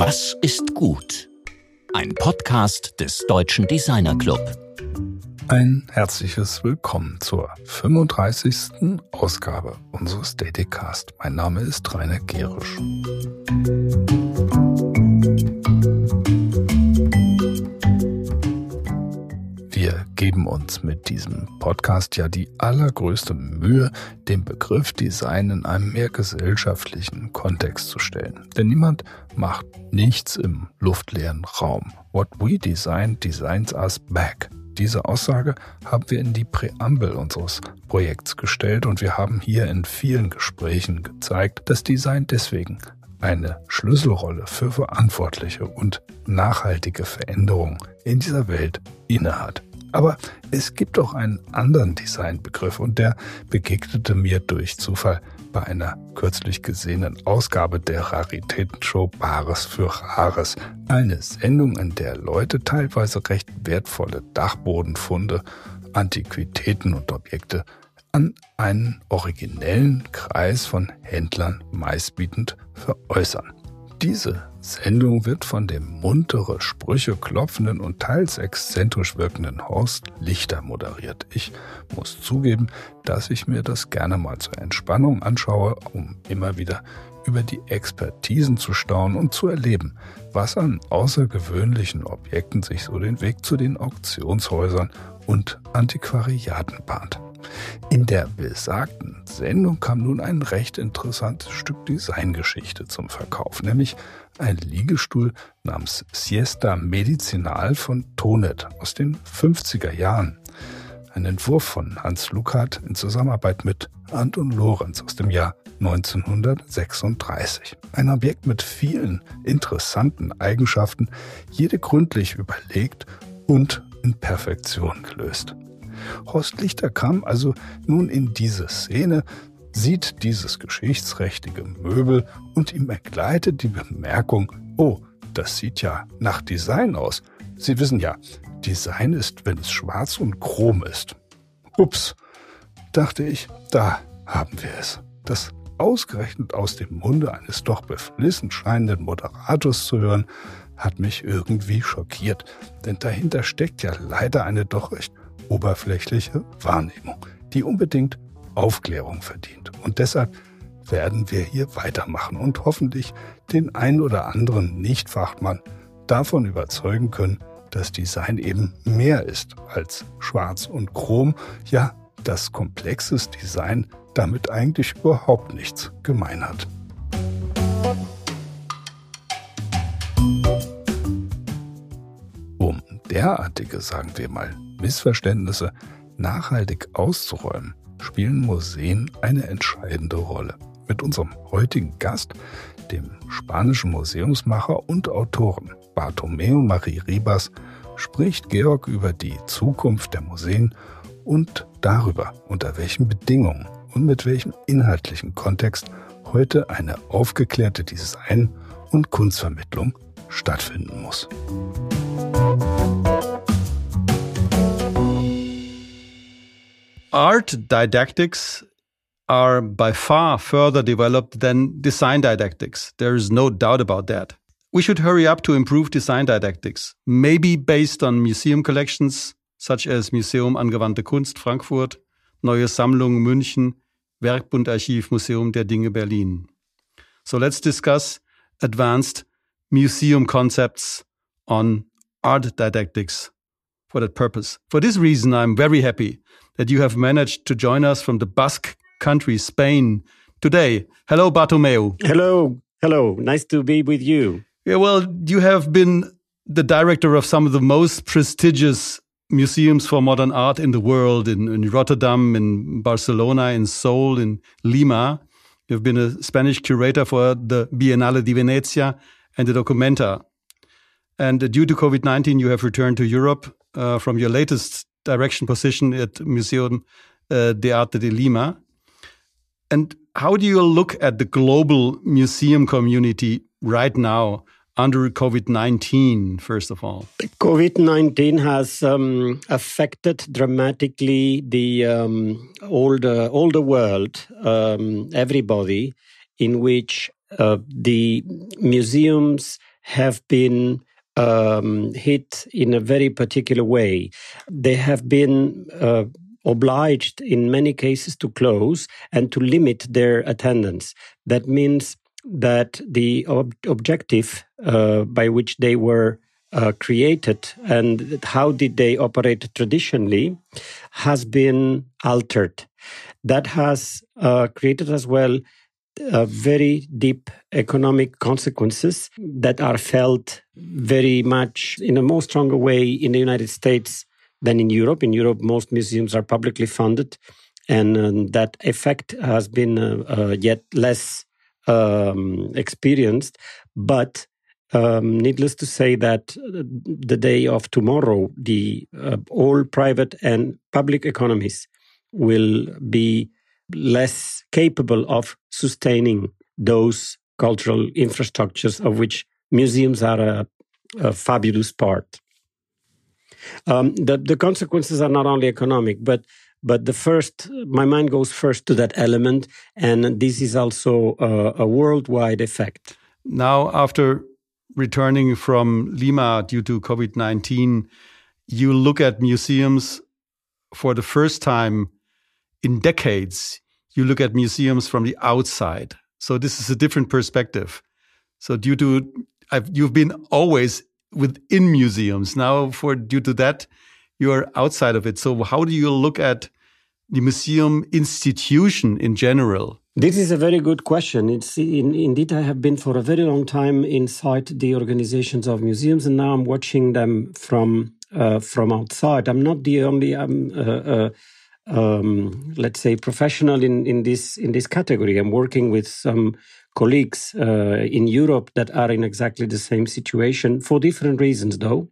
Was ist gut? Ein Podcast des Deutschen Designer Club. Ein herzliches Willkommen zur 35. Ausgabe unseres Datycast. Mein Name ist Rainer Gerisch. Wir geben uns mit diesem Podcast ja die allergrößte Mühe, den Begriff Design in einem mehr gesellschaftlichen Kontext zu stellen. Denn niemand macht nichts im luftleeren Raum. What we design designs us back. Diese Aussage haben wir in die Präambel unseres Projekts gestellt und wir haben hier in vielen Gesprächen gezeigt, dass Design deswegen eine Schlüsselrolle für verantwortliche und nachhaltige Veränderung in dieser Welt innehat. Aber es gibt auch einen anderen Designbegriff und der begegnete mir durch Zufall bei einer kürzlich gesehenen Ausgabe der Raritätenshow Bares für Rares. Eine Sendung, in der Leute teilweise recht wertvolle Dachbodenfunde, Antiquitäten und Objekte an einen originellen Kreis von Händlern meistbietend veräußern. Diese Sendung wird von dem muntere Sprüche klopfenden und teils exzentrisch wirkenden Horst Lichter moderiert. Ich muss zugeben, dass ich mir das gerne mal zur Entspannung anschaue, um immer wieder über die Expertisen zu staunen und zu erleben, was an außergewöhnlichen Objekten sich so den Weg zu den Auktionshäusern und Antiquariaten bahnt. In der besagten Sendung kam nun ein recht interessantes Stück Designgeschichte zum Verkauf, nämlich ein Liegestuhl namens Siesta Medicinal von Tonet aus den 50er Jahren. Ein Entwurf von Hans Lukat in Zusammenarbeit mit Anton Lorenz aus dem Jahr 1936. Ein Objekt mit vielen interessanten Eigenschaften, jede gründlich überlegt und in Perfektion gelöst. Horst Lichter kam also nun in diese Szene, sieht dieses geschichtsträchtige Möbel und ihm entgleitet die Bemerkung, oh, das sieht ja nach Design aus. Sie wissen ja, Design ist, wenn es schwarz und chrom ist. Ups, dachte ich, da haben wir es. Das ausgerechnet aus dem Munde eines doch beflissen scheinenden Moderators zu hören, hat mich irgendwie schockiert, denn dahinter steckt ja leider eine doch recht oberflächliche Wahrnehmung, die unbedingt Aufklärung verdient. Und deshalb werden wir hier weitermachen und hoffentlich den ein oder anderen Nichtfachmann davon überzeugen können, dass Design eben mehr ist als Schwarz und Chrom, ja, dass komplexes Design damit eigentlich überhaupt nichts gemein hat. Um derartige, sagen wir mal, Missverständnisse nachhaltig auszuräumen, spielen Museen eine entscheidende Rolle. Mit unserem heutigen Gast, dem spanischen Museumsmacher und Autoren Bartomeo Marie Ribas, spricht Georg über die Zukunft der Museen und darüber, unter welchen Bedingungen und mit welchem inhaltlichen Kontext heute eine aufgeklärte Design- und Kunstvermittlung stattfinden muss. Art didactics are by far further developed than design didactics. There is no doubt about that. We should hurry up to improve design didactics, maybe based on museum collections such as Museum Angewandte Kunst Frankfurt, Neue Sammlung München, Werkbundarchiv Museum der Dinge Berlin. So let's discuss advanced museum concepts on art didactics for that purpose. For this reason, I'm very happy that you have managed to join us from the Basque country, Spain, today. Hello, Bartomeu. Hello. Hello. Nice to be with you. Yeah, well, you have been the director of some of the most prestigious museums for modern art in the world in, in Rotterdam, in Barcelona, in Seoul, in Lima. You've been a Spanish curator for the Biennale di Venezia and the Documenta. And due to COVID 19, you have returned to Europe uh, from your latest direction position at Museum uh, de Arte de Lima. And how do you look at the global museum community right now under COVID 19, first of all? COVID 19 has um, affected dramatically the, um, all, the, world, um, everybody, in which uh, the museums have been um, hit in a very particular way. They have been uh, obliged in many cases to close and to limit their attendance. That means that the ob- objective uh, by which they were uh, created and how did they operate traditionally has been altered. That has uh, created as well uh, very deep economic consequences that are felt very much in a more stronger way in the United States than in Europe. In Europe, most museums are publicly funded, and um, that effect has been uh, uh, yet less um, experienced. But um, needless to say that uh, the day of tomorrow, the uh, all private and public economies will be less capable of sustaining those cultural infrastructures of which museums are a, a fabulous part. Um, the, the consequences are not only economic, but but the first, my mind goes first to that element, and this is also a, a worldwide effect. Now, after returning from Lima due to COVID 19, you look at museums for the first time in decades. You look at museums from the outside. So, this is a different perspective. So, due to I've, you've been always within museums. Now, for due to that, you're outside of it. So, how do you look at the museum institution in general? This is a very good question. It's in, indeed I have been for a very long time inside the organizations of museums, and now I'm watching them from uh, from outside. I'm not the only uh, uh, um, let's say professional in, in this in this category. I'm working with some colleagues uh, in Europe that are in exactly the same situation for different reasons, though.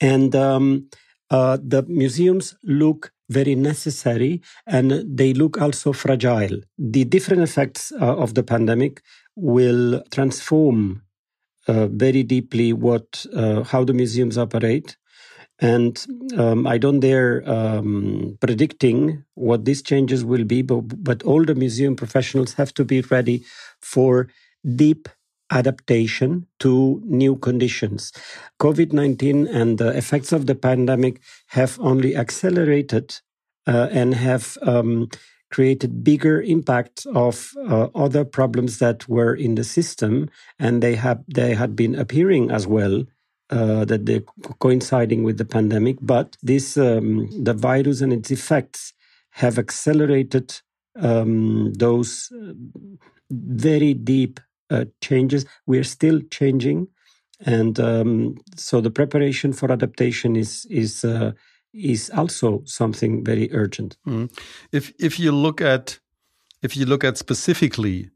And um, uh, the museums look very necessary and they look also fragile. The different effects uh, of the pandemic will transform uh, very deeply what uh, how the museums operate. And um, I don't dare um, predicting what these changes will be, but, but all the museum professionals have to be ready for deep adaptation to new conditions. COVID 19 and the effects of the pandemic have only accelerated uh, and have um, created bigger impacts of uh, other problems that were in the system, and they have they had been appearing as well. Uh, that they're coinciding with the pandemic, but this um, the virus and its effects have accelerated um, those uh, very deep uh, changes. We're still changing, and um, so the preparation for adaptation is is uh, is also something very urgent. Mm. If if you look at if you look at specifically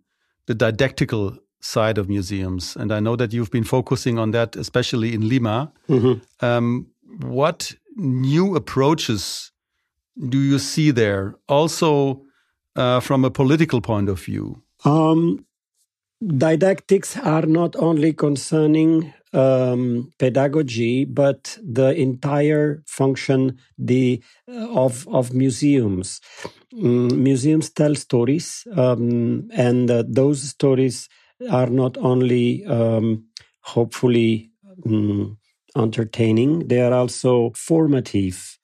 the didactical side of museums, and I know that you've been focusing on that, especially in Lima. Mm -hmm. um, what new approaches do you see there? Also, uh, from a political point of view. Um, didactics are not only concerning um, pedagogy, but the entire function the uh, of of museums. Mm, museums tell stories, um, and uh, those stories are not only um, hopefully mm, entertaining; they are also formative.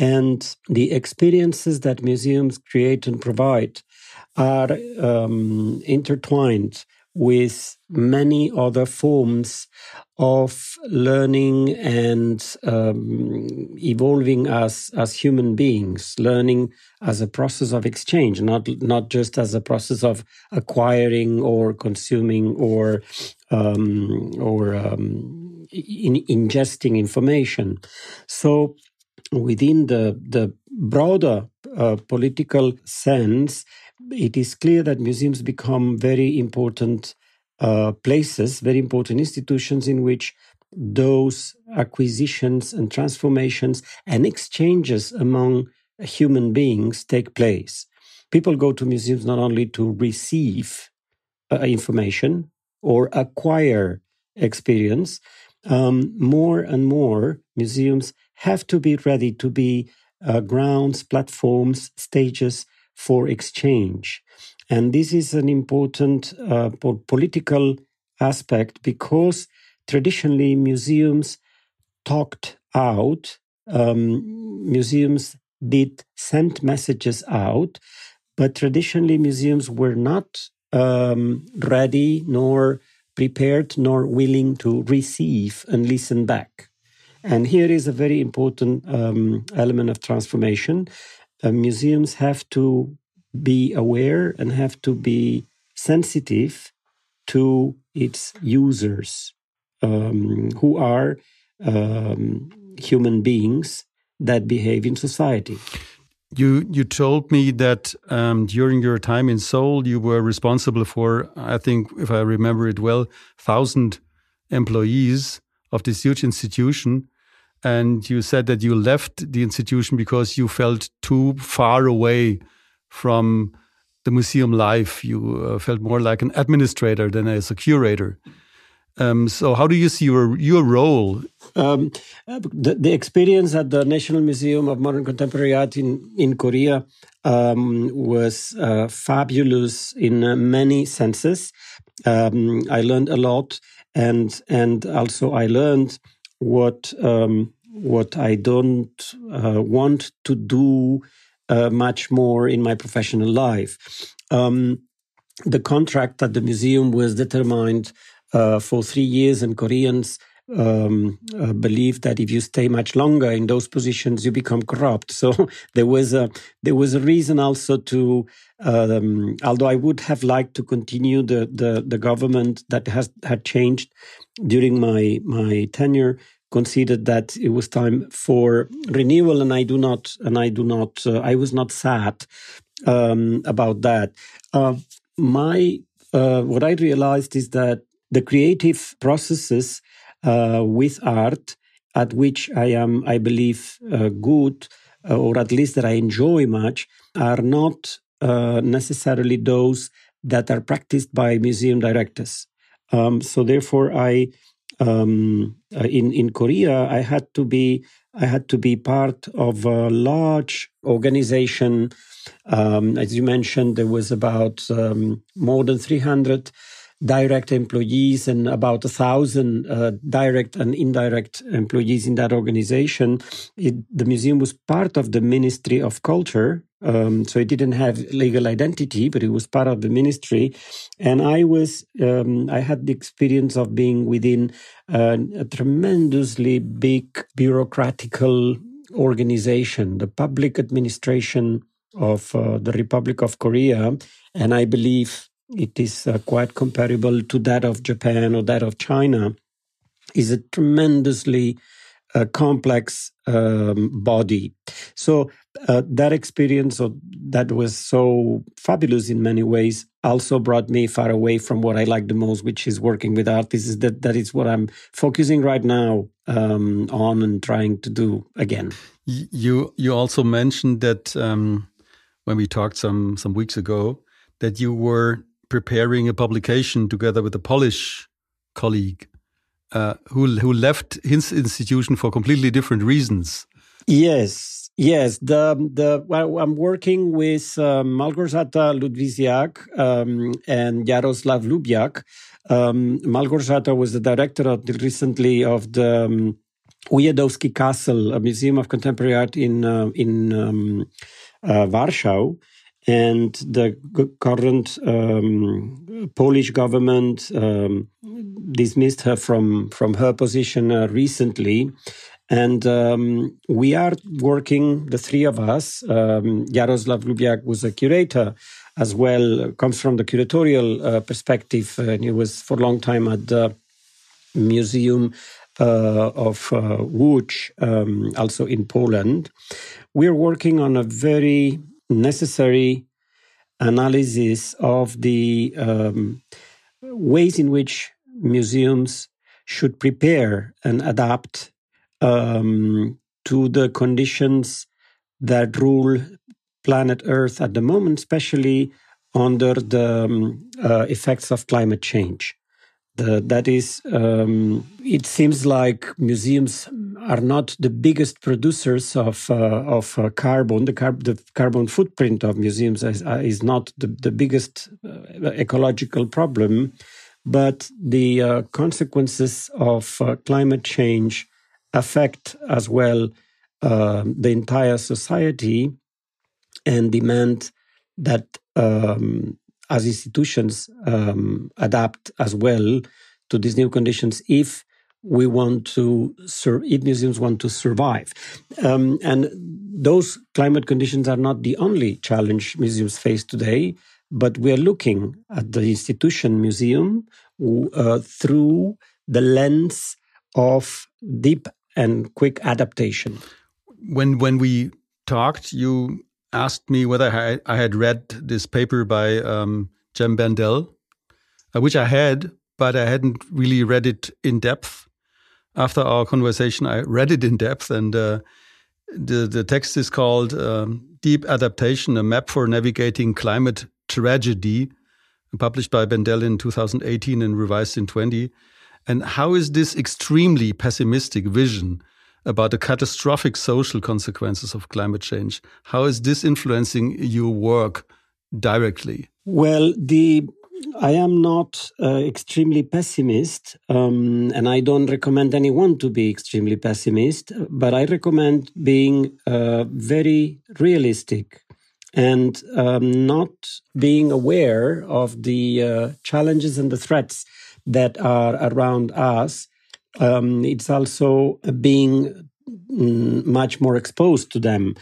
And the experiences that museums create and provide are um, intertwined with many other forms of learning and um, evolving as as human beings learning as a process of exchange not not just as a process of acquiring or consuming or um, or um, in, ingesting information. So within the the broader political sense it is clear that museums become very important uh, places, very important institutions in which those acquisitions and transformations and exchanges among human beings take place. People go to museums not only to receive uh, information or acquire experience, um, more and more museums have to be ready to be uh, grounds, platforms, stages for exchange. And this is an important uh, political aspect because traditionally museums talked out, um, museums did send messages out, but traditionally museums were not um, ready nor prepared nor willing to receive and listen back. And here is a very important um, element of transformation. Uh, museums have to be aware and have to be sensitive to its users, um, who are um, human beings that behave in society. You you told me that um, during your time in Seoul, you were responsible for, I think, if I remember it well, thousand employees of this huge institution. And you said that you left the institution because you felt too far away from the museum life. You uh, felt more like an administrator than as a curator. Um, so, how do you see your your role? Um, the, the, experience at the National Museum of Modern Contemporary Art in in Korea um, was uh, fabulous in uh, many senses. Um, I learned a lot, and and also I learned what um, what I don't uh, want to do uh, much more in my professional life. Um, the contract at the museum was determined uh, for three years, and Koreans um, uh, believe that if you stay much longer in those positions, you become corrupt. So there was a there was a reason also to, um, although I would have liked to continue the the, the government that has had changed during my my tenure considered that it was time for renewal and i do not and i do not uh, i was not sad um, about that uh, my uh, what i realized is that the creative processes with art at which i am i believe uh, good uh, or at least that i enjoy much are not necessarily those that are practiced by museum directors um, so therefore i um, uh, in in Korea, I had to be I had to be part of a large organization. Um, as you mentioned, there was about um, more than 300 direct employees and about a thousand uh, direct and indirect employees in that organization. It, the museum was part of the Ministry of Culture, um, so it didn't have legal identity, but it was part of the ministry. And I was, um, I had the experience of being within a, a tremendously big bureaucratical organization, the public administration of uh, the Republic of Korea. And I believe it is uh, quite comparable to that of Japan or that of China, is a tremendously uh, complex um, body. So uh, that experience of, that was so fabulous in many ways also brought me far away from what I like the most, which is working with artists. That that is what I'm focusing right now um, on and trying to do again. You you also mentioned that um, when we talked some some weeks ago that you were preparing a publication together with a Polish colleague uh, who who left his institution for completely different reasons. Yes, yes. The the well, I'm working with uh, Malgorzata Ludwisiak um, and Jaroslav Lubiak. Um, Malgorzata was the director of the, recently of the um, Ujazdowski Castle, a museum of contemporary art in uh, in um, uh, Warsaw and the current um, Polish government um, dismissed her from from her position uh, recently. And um, we are working, the three of us. Um, Jaroslav Lubiak was a curator as well, comes from the curatorial uh, perspective, and he was for a long time at the Museum uh, of uh, Łódź, um, also in Poland. We're working on a very necessary analysis of the um, ways in which museums should prepare and adapt um, to the conditions that rule planet Earth at the moment, especially under the um, uh, effects of climate change. That is, um, it seems like museums are not the biggest producers of uh, of uh, carbon. The, car- the, carbon footprint of museums is, uh, is not the, the biggest uh, ecological problem, but the uh, consequences of climate change affect as well uh, the entire society and demand that um, as institutions um, adapt as well to these new conditions if we want to if museums want to survive. Um, and those climate conditions are not the only challenge museums face today but we are looking at the institution museum uh, through the lens of deep and quick adaptation. When when we talked you asked me whether I, had read this paper by um, Jem Bendell, uh, which I had, but I hadn't really read it in depth. After our conversation, I read it in depth, and uh, the the text is called um, "Deep Adaptation: A Map for Navigating Climate Tragedy," published by Bendell in 2018 and revised in 20. And how is this extremely pessimistic vision about the catastrophic social consequences of climate change. How is this influencing your work directly? Well, the I am not uh, extremely pessimist, um, and I don't recommend anyone to be extremely pessimist, but I recommend being uh, very realistic and um, not being aware of the uh, challenges and the threats that are around us um, it's also being mm, much more exposed to them.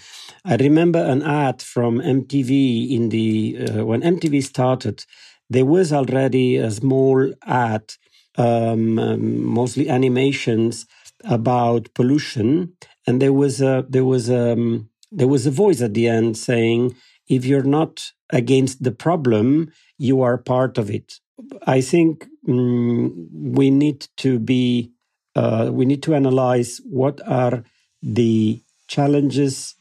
I remember an ad from MTV in the uh, when MTV started. There was already a small ad, um, um, mostly animations about pollution, and there was a there was a um, there was a voice at the end saying, "If you're not against the problem, you are part of it." I think mm, we need to be uh, we need to analyze what are the challenges,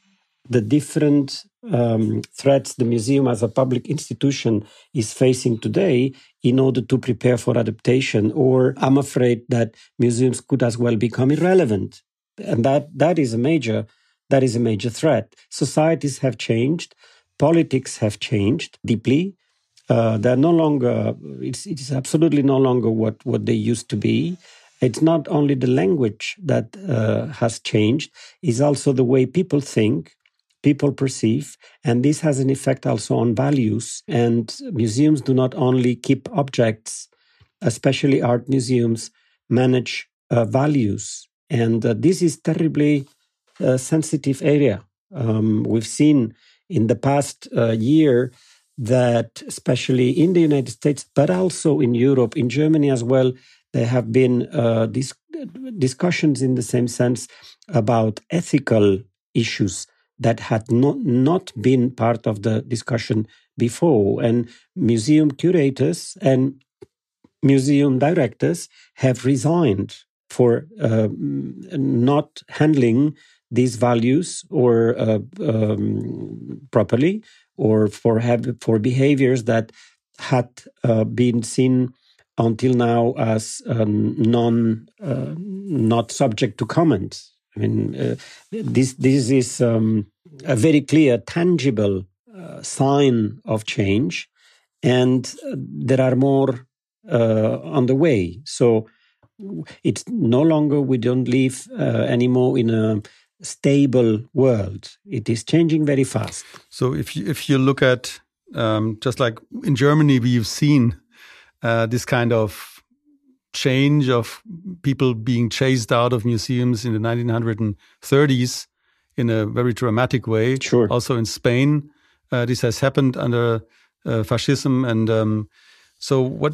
the different um, threats the museum as a public institution is facing today in order to prepare for adaptation. Or I'm afraid that museums could as well become irrelevant. And that, that is a major that is a major threat. Societies have changed, politics have changed deeply. Uh, they're no longer it's, it's absolutely no longer what, what they used to be it's not only the language that uh, has changed, it's also the way people think, people perceive, and this has an effect also on values. And museums do not only keep objects, especially art museums, manage uh, values. And uh, this is terribly uh, sensitive area. Um, we've seen in the past uh, year that, especially in the United States, but also in Europe, in Germany as well, there have been uh, dis- discussions in the same sense about ethical issues that had not, not been part of the discussion before. And museum curators and museum directors have resigned for uh, not handling these values or uh, um, properly or for have, for behaviors that had uh, been seen until now as um, non uh, not subject to comment. I mean, uh, this this is um, a very clear, tangible uh, sign of change, and uh, there are more uh, on the way. So it's no longer we don't live uh, anymore in a stable world. It is changing very fast. So if you, if you look at um, just like in Germany, we've seen uh, this kind of change of people being chased out of museums in the 1930s in a very dramatic way. Sure. Also in Spain, uh, this has happened under uh, fascism, and um, so what?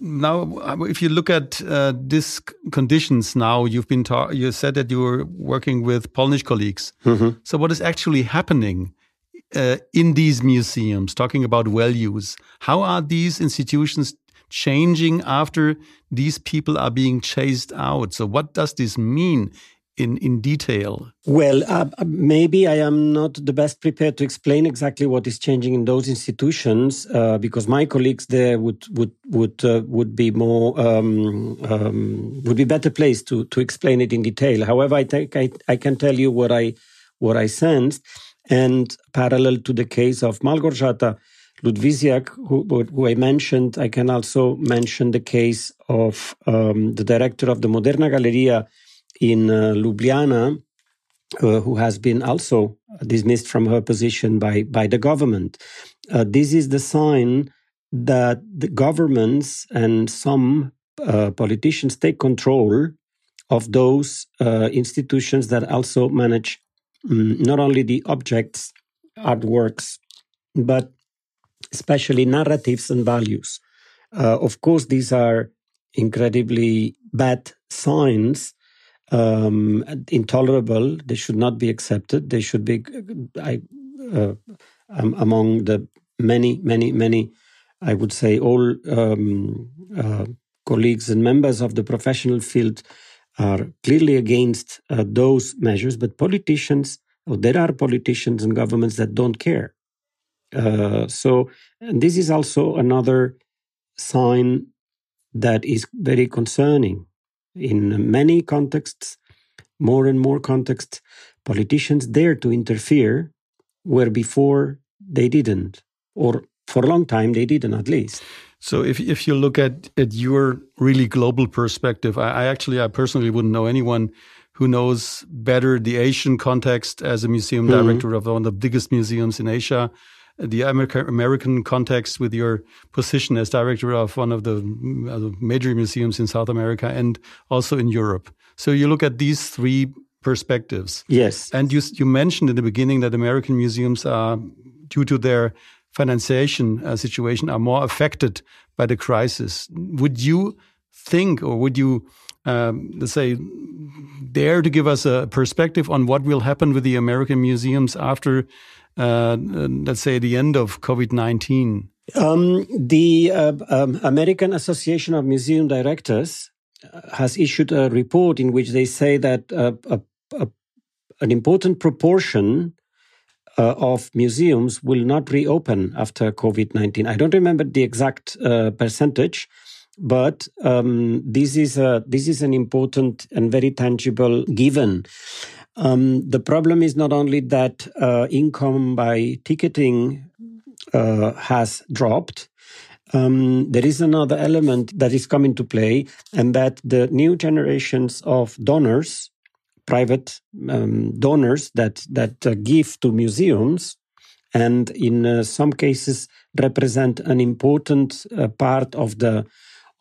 Now, if you look at uh, these conditions now, you've been you said that you were working with Polish colleagues. Mm -hmm. So, what is actually happening uh, in these museums? Talking about values, how are these institutions changing after these people are being chased out. So, what does this mean in, in detail? Well, uh, uh, maybe I am not the best prepared to explain exactly what is changing in those institutions uh, because my colleagues there would would would uh, would be more um, um, would be better placed to to explain it in detail. However, I think I, I can tell you what I what I sensed, and parallel to the case of Małgorzata Ludwisiak, who, who, I mentioned, I can also mention the case of um, the director of the Moderna Galerija in uh, Ljubljana, uh, who has been also dismissed from her position by, by the government. Uh, this is the sign that the governments and some uh, politicians take control of those uh, institutions that also manage um, not only the objects, artworks, but especially narratives and values. Uh, of course, these are incredibly bad signs, um, intolerable. They should not be accepted. They should be, I, uh, among the many, many, many, I would say, all um, uh, colleagues and members of the professional field are clearly against uh, those measures. But politicians, or there are politicians and governments that don't care. Uh, so this is also another sign that is very concerning in many contexts, more and more contexts. Politicians dare to interfere where before they didn't, or for a long time they didn't at least. So if if you look at at your really global perspective, I, I actually I personally wouldn't know anyone who knows better the Asian context as a museum mm -hmm. director of one of the biggest museums in Asia the America, American context with your position as director of one of the uh, major museums in South America and also in Europe. So you look at these three perspectives. Yes. And you, you mentioned in the beginning that American museums are, due to their financiation uh, situation, are more affected by the crisis. Would you think or would you, um, let's say, dare to give us a perspective on what will happen with the American museums after uh, let's say, the end of COVID 19? Um, the uh, um, American Association of Museum Directors uh, has issued a report in which they say that uh, a, a, an important proportion uh, of museums will not reopen after COVID 19. I don't remember the exact uh, percentage, but um, this is a, this is an important and very tangible given. Um, the problem is not only that uh, income by ticketing uh, has dropped. Um, there is another element that is coming to play, and that the new generations of donors, private um, donors that that uh, give to museums, and in uh, some cases represent an important uh, part of the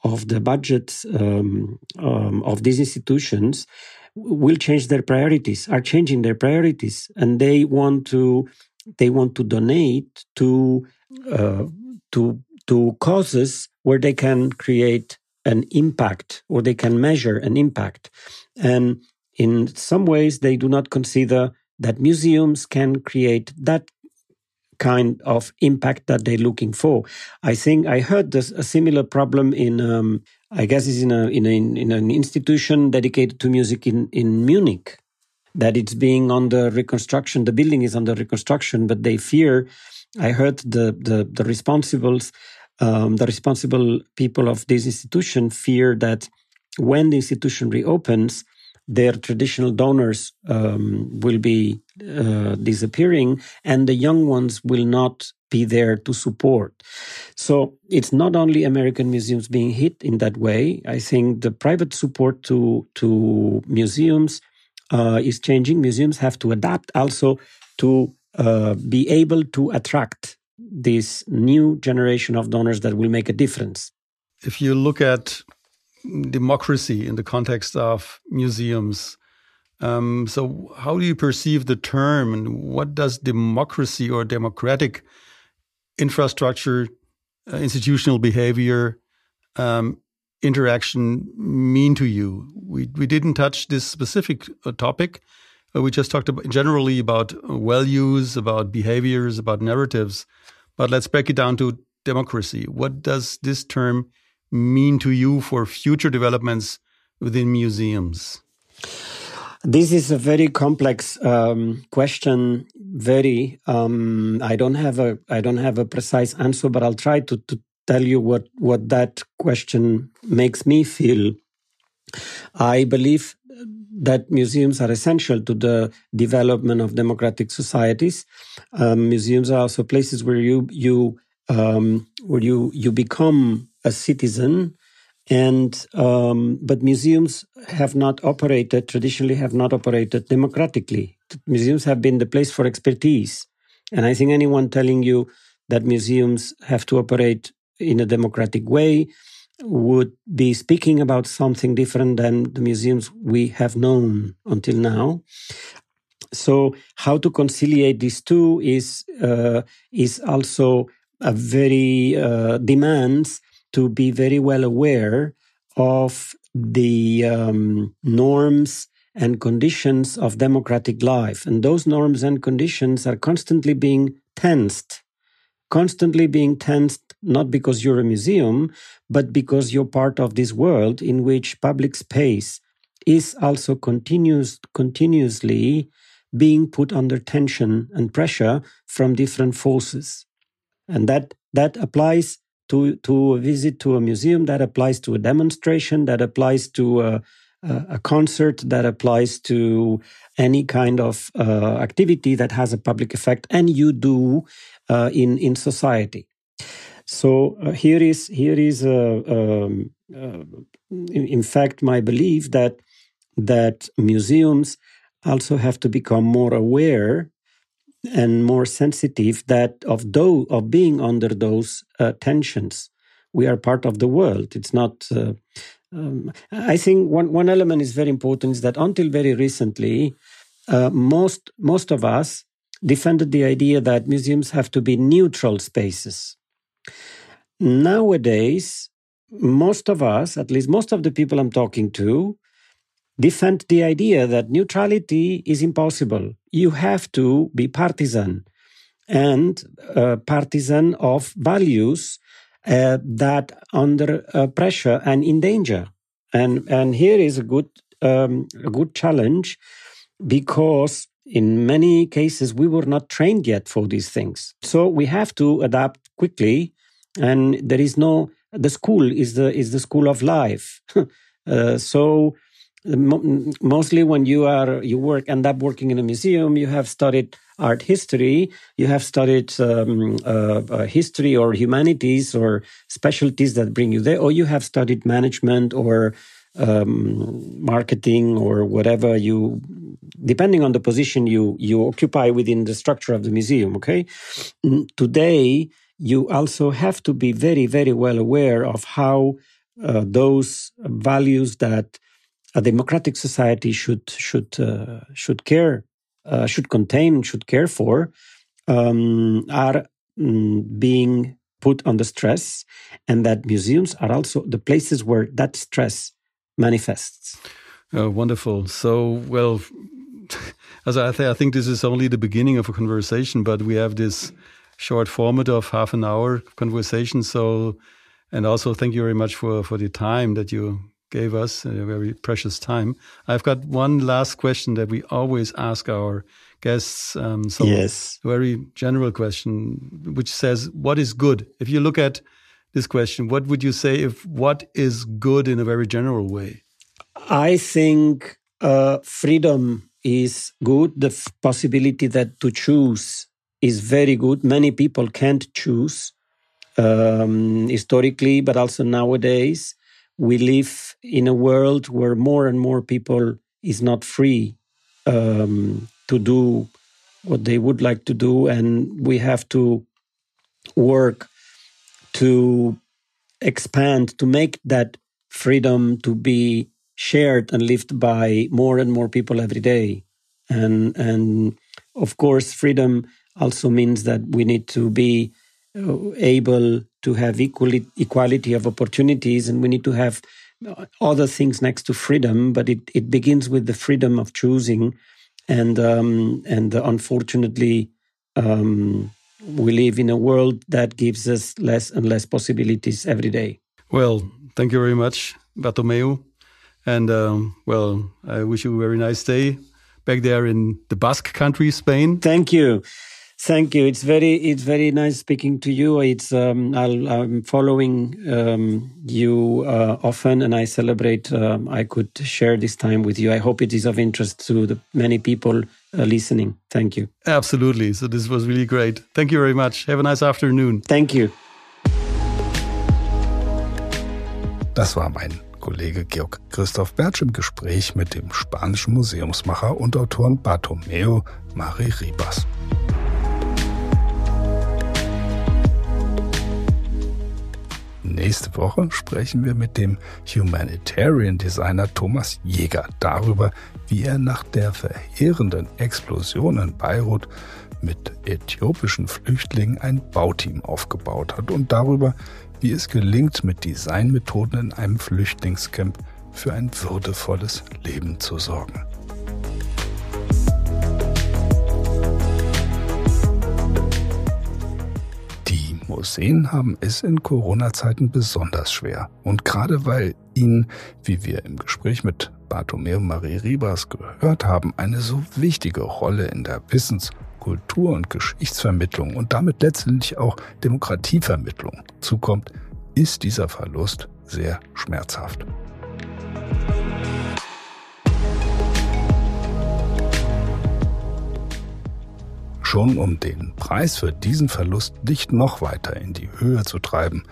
of the budget um, um, of these institutions will change their priorities are changing their priorities and they want to they want to donate to uh, to to causes where they can create an impact or they can measure an impact. And in some ways they do not consider that museums can create that kind of impact that they're looking for. I think I heard this, a similar problem in, um, I guess, is in a, in a in an institution dedicated to music in in Munich, that it's being under reconstruction. The building is under reconstruction, but they fear. I heard the the the responsibles, um, the responsible people of this institution fear that when the institution reopens, their traditional donors um, will be uh, disappearing and the young ones will not be there to support. So it's not only American museums being hit in that way. I think the private support to to museums uh, is changing. Museums have to adapt also to uh, be able to attract this new generation of donors that will make a difference. If you look at democracy in the context of museums. Um, so, how do you perceive the term, and what does democracy or democratic infrastructure, uh, institutional behavior, um, interaction mean to you? We we didn't touch this specific uh, topic. Uh, we just talked about generally about values, about behaviors, about narratives. But let's break it down to democracy. What does this term mean to you for future developments within museums? This is a very complex um, question. Very, um, I don't have a, I don't have a precise answer, but I'll try to, to tell you what what that question makes me feel. I believe that museums are essential to the development of democratic societies. Um, museums are also places where you you um, where you you become a citizen and um, but museums have not operated traditionally have not operated democratically. Museums have been the place for expertise and i think anyone telling you that museums have to operate in a democratic way would be speaking about something different than the museums we have known until now. So how to conciliate these two is uh, is also a very uh, demands to be very well aware of the um, norms and conditions of democratic life. And those norms and conditions are constantly being tensed, constantly being tensed, not because you're a museum, but because you're part of this world in which public space is also continuous, continuously being put under tension and pressure from different forces. And that, that applies to, to a visit to a museum, that applies to a demonstration, that applies to a, a concert, that applies to any kind of uh, activity that has a public effect, and you do uh, in in society. So uh, here is here is uh, um, uh, in, in, fact my belief that that museums also have to become more aware and more sensitive that of those of being under those uh, tensions. We are part of the world. It's not uh, um, i think one, one element is very important is that until very recently uh, most most of us defended the idea that museums have to be neutral spaces. Nowadays most of us at least most of the people i'm talking to defend the idea that neutrality is impossible. You have to be partisan and uh, partisan of values uh, that under uh, pressure and in danger. And and here is a good um, a good challenge because in many cases we were not trained yet for these things. So we have to adapt quickly, and there is no the school is the is the school of life. Uh, so mostly when you are you work end up working in a museum you have studied art history you have studied um, uh, uh, history or humanities or specialties that bring you there or you have studied management or um, marketing or whatever you depending on the position you you occupy within the structure of the museum okay? Mm, today you also have to be very very well aware of how uh, those values that a democratic society should should uh, should care uh, should contain should care for um, are um, being put under stress, and that museums are also the places where that stress manifests. Oh, wonderful. So, well, as I, th I think this is only the beginning of a conversation, but we have this short format of half an hour conversation. So, and also thank you very much for for the time that you gave us a very precious time. I've got one last question that we always ask our guests. Um, so yes. very general question, which says, what is good? If you look at this question, what would you say if what is good in a very general way? I think uh, freedom is good. The possibility that to choose is very good. Many people can't choose um, historically, but also nowadays we live in a world where more and more people is not free um, to do what they would like to do, and we have to work to expand to make that freedom to be shared and lived by more and more people every day. And and of course freedom also means that we need to be uh, able to have equally, equality of opportunities, and we need to have other things next to freedom. But it, it begins with the freedom of choosing, and um, and unfortunately, um, we live in a world that gives us less and less possibilities every day. Well, thank you very much, Bartomeu, and um, well, I wish you a very nice day back there in the Basque country, Spain. Thank you. Thank you. It's very it's very nice speaking to you. It's um, i am following um, you uh, often, and I celebrate. Um, I could share this time with you. I hope it is of interest to the many people uh, listening. Thank you. Absolutely. So this was really great. Thank you very much. Have a nice afternoon. Thank you. Das war mein Kollege Georg Christoph Bertsch im Gespräch mit dem spanischen Museumsmacher und Autoren Bartomeo Mari Ribas. Nächste Woche sprechen wir mit dem Humanitarian Designer Thomas Jäger darüber, wie er nach der verheerenden Explosion in Beirut mit äthiopischen Flüchtlingen ein Bauteam aufgebaut hat und darüber, wie es gelingt, mit Designmethoden in einem Flüchtlingscamp für ein würdevolles Leben zu sorgen. Museen haben es in Corona-Zeiten besonders schwer. Und gerade weil ihnen, wie wir im Gespräch mit Bartomeu Marie Ribas gehört haben, eine so wichtige Rolle in der Wissens- Kultur- und Geschichtsvermittlung und damit letztendlich auch Demokratievermittlung zukommt, ist dieser Verlust sehr schmerzhaft. Schon um den Preis für diesen Verlust nicht noch weiter in die Höhe zu treiben,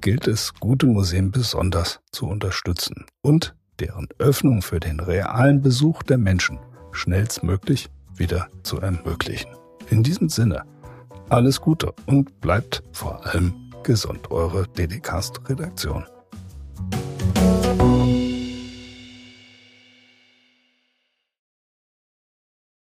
gilt es, gute Museen besonders zu unterstützen und deren Öffnung für den realen Besuch der Menschen schnellstmöglich wieder zu ermöglichen. In diesem Sinne, alles Gute und bleibt vor allem gesund, eure DDcast-Redaktion.